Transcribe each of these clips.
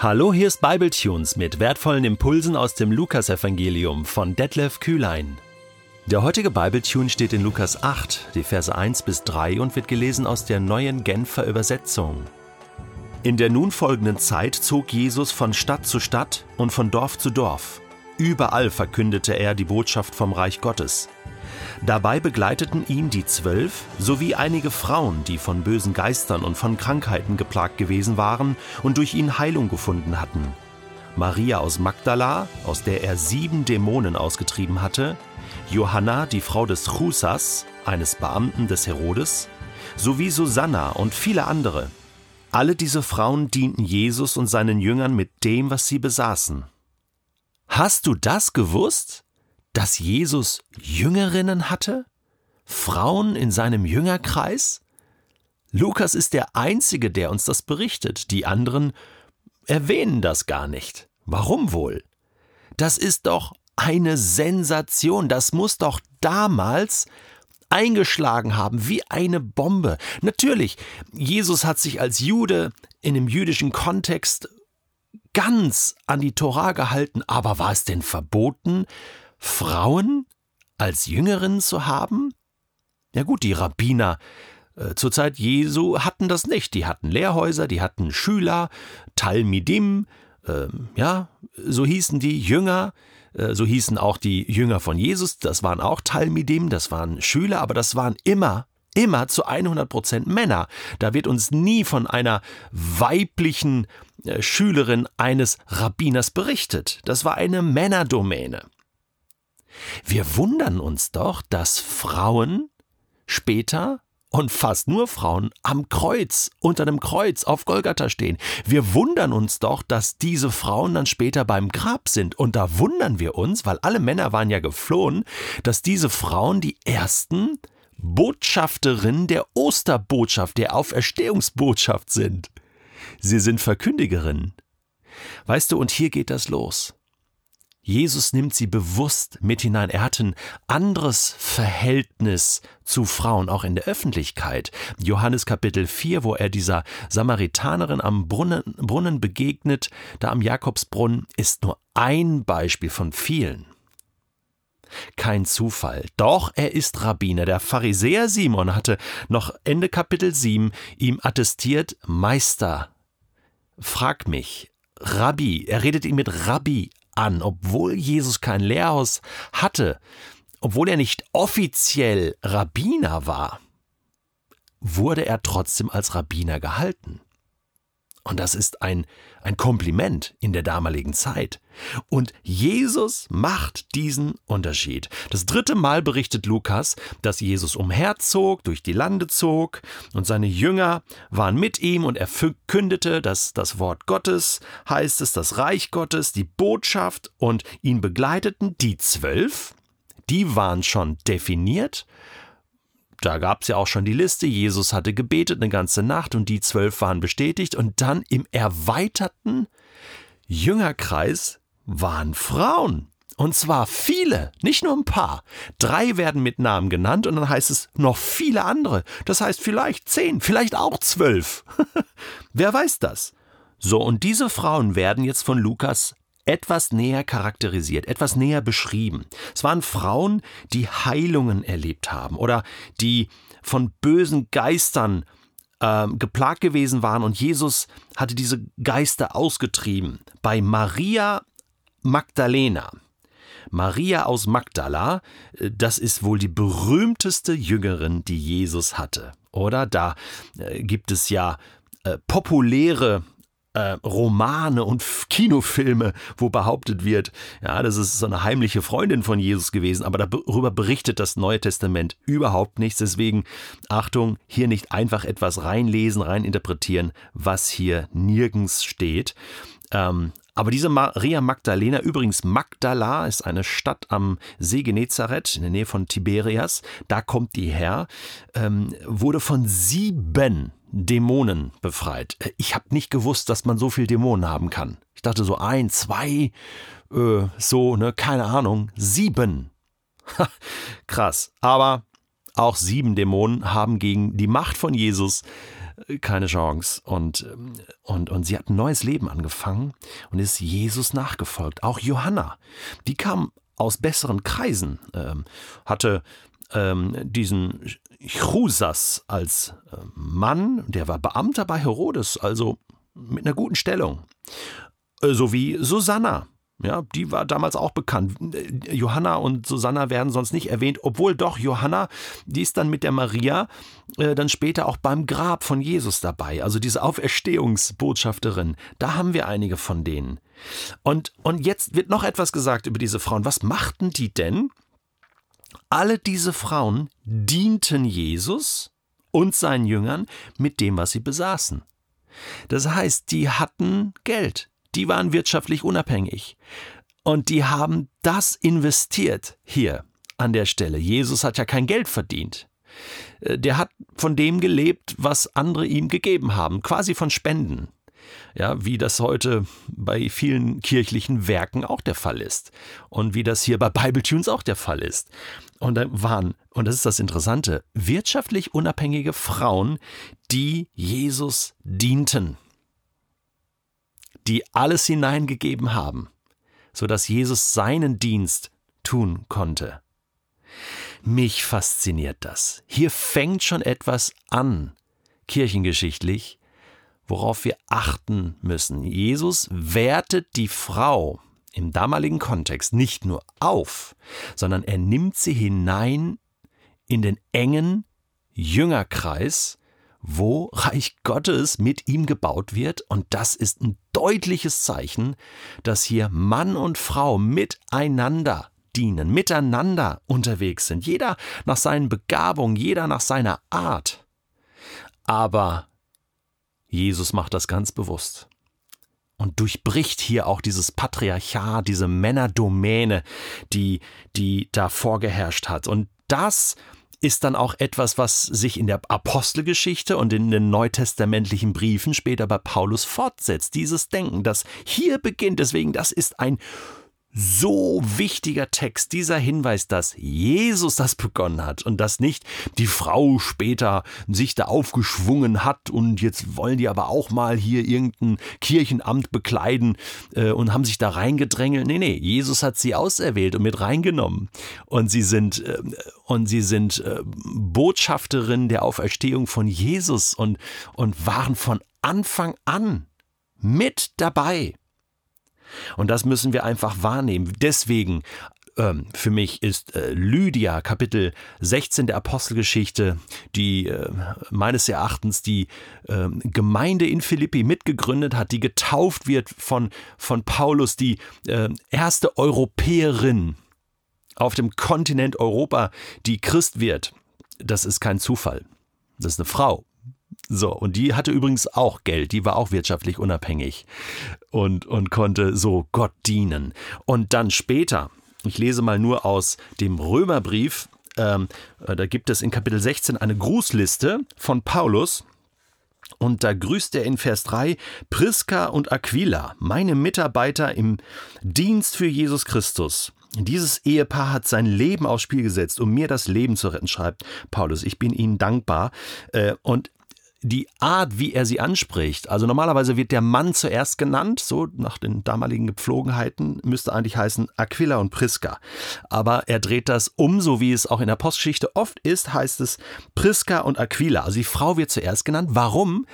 Hallo, hier ist Bibletunes mit wertvollen Impulsen aus dem Lukasevangelium von Detlef Kühlein. Der heutige Bibletune steht in Lukas 8, die Verse 1 bis 3 und wird gelesen aus der neuen Genfer Übersetzung. In der nun folgenden Zeit zog Jesus von Stadt zu Stadt und von Dorf zu Dorf. Überall verkündete er die Botschaft vom Reich Gottes. Dabei begleiteten ihn die Zwölf sowie einige Frauen, die von bösen Geistern und von Krankheiten geplagt gewesen waren und durch ihn Heilung gefunden hatten. Maria aus Magdala, aus der er sieben Dämonen ausgetrieben hatte, Johanna, die Frau des Chusas, eines Beamten des Herodes, sowie Susanna und viele andere. Alle diese Frauen dienten Jesus und seinen Jüngern mit dem, was sie besaßen. Hast du das gewusst? dass Jesus Jüngerinnen hatte? Frauen in seinem Jüngerkreis? Lukas ist der Einzige, der uns das berichtet. Die anderen erwähnen das gar nicht. Warum wohl? Das ist doch eine Sensation. Das muss doch damals eingeschlagen haben wie eine Bombe. Natürlich, Jesus hat sich als Jude in dem jüdischen Kontext ganz an die Tora gehalten, aber war es denn verboten, Frauen als Jüngerinnen zu haben? Ja gut, die Rabbiner äh, zur Zeit Jesu hatten das nicht. Die hatten Lehrhäuser, die hatten Schüler, Talmidim, äh, ja, so hießen die Jünger, äh, so hießen auch die Jünger von Jesus, das waren auch Talmidim, das waren Schüler, aber das waren immer immer zu 100 Prozent Männer. Da wird uns nie von einer weiblichen äh, Schülerin eines Rabbiners berichtet. Das war eine Männerdomäne. Wir wundern uns doch, dass Frauen später und fast nur Frauen am Kreuz, unter dem Kreuz auf Golgatha stehen. Wir wundern uns doch, dass diese Frauen dann später beim Grab sind. Und da wundern wir uns, weil alle Männer waren ja geflohen, dass diese Frauen die ersten Botschafterinnen der Osterbotschaft, der Auferstehungsbotschaft sind. Sie sind Verkündigerinnen. Weißt du, und hier geht das los. Jesus nimmt sie bewusst mit hinein. Er hat ein anderes Verhältnis zu Frauen, auch in der Öffentlichkeit. Johannes Kapitel 4, wo er dieser Samaritanerin am Brunnen, Brunnen begegnet, da am Jakobsbrunnen, ist nur ein Beispiel von vielen. Kein Zufall. Doch er ist Rabbiner. Der Pharisäer Simon hatte noch Ende Kapitel 7 ihm attestiert, Meister, frag mich, Rabbi, er redet ihn mit Rabbi an, obwohl Jesus kein Lehrhaus hatte, obwohl er nicht offiziell Rabbiner war, wurde er trotzdem als Rabbiner gehalten. Und das ist ein, ein Kompliment in der damaligen Zeit. Und Jesus macht diesen Unterschied. Das dritte Mal berichtet Lukas, dass Jesus umherzog, durch die Lande zog und seine Jünger waren mit ihm und er verkündete dass das Wort Gottes, heißt es, das Reich Gottes, die Botschaft und ihn begleiteten die zwölf. Die waren schon definiert da gab es ja auch schon die Liste, Jesus hatte gebetet eine ganze Nacht und die zwölf waren bestätigt und dann im erweiterten Jüngerkreis waren Frauen. Und zwar viele, nicht nur ein paar. Drei werden mit Namen genannt und dann heißt es noch viele andere. Das heißt vielleicht zehn, vielleicht auch zwölf. Wer weiß das? So, und diese Frauen werden jetzt von Lukas etwas näher charakterisiert, etwas näher beschrieben. Es waren Frauen, die Heilungen erlebt haben oder die von bösen Geistern äh, geplagt gewesen waren und Jesus hatte diese Geister ausgetrieben. Bei Maria Magdalena. Maria aus Magdala, äh, das ist wohl die berühmteste Jüngerin, die Jesus hatte. Oder da äh, gibt es ja äh, populäre äh, Romane und Kinofilme, wo behauptet wird, ja, das ist so eine heimliche Freundin von Jesus gewesen, aber darüber berichtet das Neue Testament überhaupt nichts. Deswegen Achtung, hier nicht einfach etwas reinlesen, reininterpretieren, was hier nirgends steht. Ähm, aber diese Maria Magdalena, übrigens Magdala ist eine Stadt am See Genezareth in der Nähe von Tiberias, da kommt die her, ähm, wurde von sieben Dämonen befreit. Äh, ich habe nicht gewusst, dass man so viel Dämonen haben kann. Ich dachte so ein, zwei, äh, so, ne, keine Ahnung, sieben. Krass. Aber auch sieben Dämonen haben gegen die Macht von Jesus keine Chance. Und, und, und sie hat ein neues Leben angefangen und ist Jesus nachgefolgt. Auch Johanna, die kam aus besseren Kreisen, ähm, hatte ähm, diesen Chusas als äh, Mann, der war Beamter bei Herodes, also mit einer guten Stellung. Äh, sowie Susanna, ja, die war damals auch bekannt. Johanna und Susanna werden sonst nicht erwähnt, obwohl doch Johanna, die ist dann mit der Maria äh, dann später auch beim Grab von Jesus dabei. Also diese Auferstehungsbotschafterin, da haben wir einige von denen. Und, und jetzt wird noch etwas gesagt über diese Frauen. Was machten die denn? Alle diese Frauen dienten Jesus und seinen Jüngern mit dem, was sie besaßen. Das heißt, die hatten Geld, die waren wirtschaftlich unabhängig. Und die haben das investiert hier an der Stelle. Jesus hat ja kein Geld verdient. Äh, der hat von dem gelebt, was andere ihm gegeben haben, quasi von Spenden. Ja, wie das heute bei vielen kirchlichen Werken auch der Fall ist. Und wie das hier bei Bibletunes auch der Fall ist. Und da waren, und das ist das Interessante, wirtschaftlich unabhängige Frauen, die Jesus dienten die alles hineingegeben haben, sodass Jesus seinen Dienst tun konnte. Mich fasziniert das. Hier fängt schon etwas an, kirchengeschichtlich, worauf wir achten müssen. Jesus wertet die Frau im damaligen Kontext nicht nur auf, sondern er nimmt sie hinein in den engen Jüngerkreis, wo Reich Gottes mit ihm gebaut wird. Und das ist ein deutliches Zeichen, dass hier Mann und Frau miteinander dienen, miteinander unterwegs sind. Jeder nach seinen Begabungen, jeder nach seiner Art. Aber Jesus macht das ganz bewusst und durchbricht hier auch dieses Patriarchat, diese Männerdomäne, die, die da vorgeherrscht hat. Und das ist dann auch etwas, was sich in der Apostelgeschichte und in den neutestamentlichen Briefen später bei Paulus fortsetzt. Dieses Denken, das hier beginnt. Deswegen, das ist ein so wichtiger Text, dieser Hinweis, dass Jesus das begonnen hat und dass nicht die Frau später sich da aufgeschwungen hat und jetzt wollen die aber auch mal hier irgendein Kirchenamt bekleiden äh, und haben sich da reingedrängelt. Nee, nee, Jesus hat sie auserwählt und mit reingenommen und sie sind äh, und sie sind äh, Botschafterin der Auferstehung von Jesus und und waren von Anfang an mit dabei. Und das müssen wir einfach wahrnehmen. Deswegen ähm, für mich ist äh, Lydia, Kapitel 16 der Apostelgeschichte, die äh, meines Erachtens die äh, Gemeinde in Philippi mitgegründet hat, die getauft wird von, von Paulus, die äh, erste Europäerin auf dem Kontinent Europa, die Christ wird. Das ist kein Zufall. Das ist eine Frau. So, und die hatte übrigens auch Geld, die war auch wirtschaftlich unabhängig und, und konnte so Gott dienen. Und dann später, ich lese mal nur aus dem Römerbrief, ähm, äh, da gibt es in Kapitel 16 eine Grußliste von Paulus. Und da grüßt er in Vers 3 Priska und Aquila, meine Mitarbeiter im Dienst für Jesus Christus. Dieses Ehepaar hat sein Leben aufs Spiel gesetzt, um mir das Leben zu retten, schreibt Paulus. Ich bin ihnen dankbar. Äh, und die Art, wie er sie anspricht. Also normalerweise wird der Mann zuerst genannt, so nach den damaligen Gepflogenheiten, müsste eigentlich heißen Aquila und Priska. Aber er dreht das um, so wie es auch in der Postgeschichte oft ist, heißt es Priska und Aquila. Also die Frau wird zuerst genannt. Warum?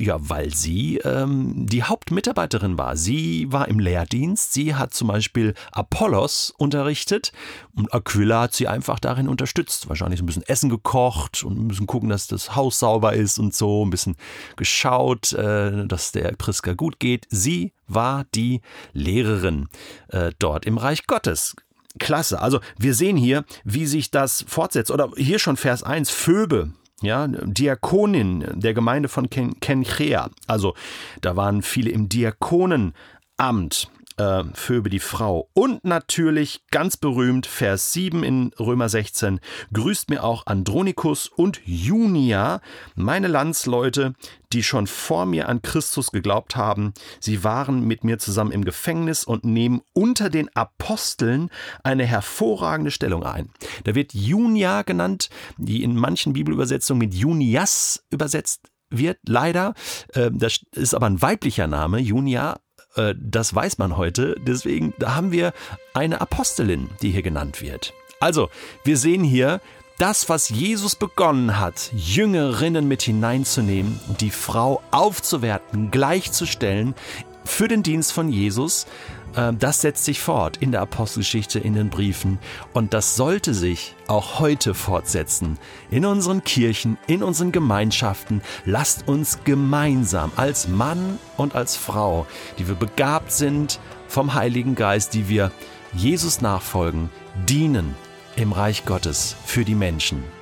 Ja, weil sie ähm, die Hauptmitarbeiterin war. Sie war im Lehrdienst. Sie hat zum Beispiel Apollos unterrichtet und Aquila hat sie einfach darin unterstützt. Wahrscheinlich ein bisschen Essen gekocht und ein bisschen gucken, dass das Haus sauber ist und so. Ein bisschen geschaut, äh, dass der Priska gut geht. Sie war die Lehrerin äh, dort im Reich Gottes. Klasse. Also wir sehen hier, wie sich das fortsetzt. Oder hier schon Vers 1, Phoebe, ja, Diakonin der Gemeinde von Ken Kenchrea. Also da waren viele im Diakonenamt äh, Phoebe die Frau. Und natürlich ganz berühmt, Vers 7 in Römer 16, grüßt mir auch Andronikus und Junia, meine Landsleute, die schon vor mir an Christus geglaubt haben. Sie waren mit mir zusammen im Gefängnis und nehmen unter den Aposteln eine hervorragende Stellung ein. Da wird Junia genannt, die in manchen Bibelübersetzungen mit Junias übersetzt wird leider, äh, das ist aber ein weiblicher Name, Junia, äh, das weiß man heute. Deswegen haben wir eine Apostelin, die hier genannt wird. Also, wir sehen hier, das, was Jesus begonnen hat, Jüngerinnen mit hineinzunehmen, die Frau aufzuwerten, gleichzustellen für den Dienst von Jesus, äh, das setzt sich fort in der Apostelgeschichte, in den Briefen. Und das sollte sich auch heute fortsetzen. In unseren Kirchen, in unseren Gemeinschaften. Lasst uns gemeinsam als Mann und als Frau, die wir begabt sind vom Heiligen Geist, die wir Jesus nachfolgen, dienen im Reich Gottes für die Menschen.